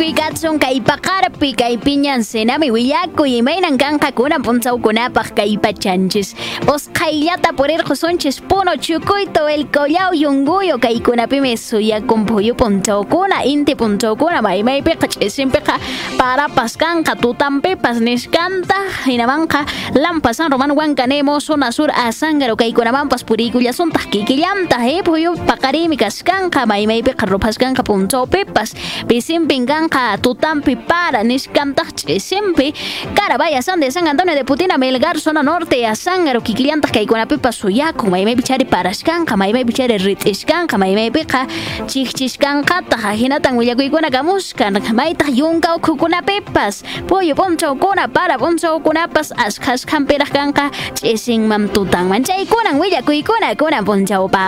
Willakuykuy katsun kay paqarpi kay piñan senami willakuy imaynan kanqa kunan punchawkunapaq kay pachanchis. Usqhayllata purirqusunchis puno chukuyto el collao yunguyo kaykunapimi suyakun phuyu punchawkuna inti punchawkuna maymaypiqa ch'isinpiqa parapas kanqa tutanpipas niskanta hinamanqa lampasan roman wankanemo zona sur asángaro kaykunamanpas puriykullasuntaq kikillantaq eh phuyu paqarimi kaskanqa maymaypiqa rupaskanqa punchawpipas pisinpin kanqa tutanpi para niskantaq ch'isinpi Carabaya San de San Antonio de Putina Melgar zona norte asángaro kikillantaq kaykunapipas suyaku maymaypi chari parashkanqa maymaypi chari rit'ishkanqa maymaypiqa chikchishkanqataq hinatan willakuykuna kamuskan maytaq yunka ukhukunapipas pullu punchawkuna para punchawkunapas ashkhashkhampiraq kanqa ch'isinman tutanman chaykunan willakuykuna kunan punchawpaq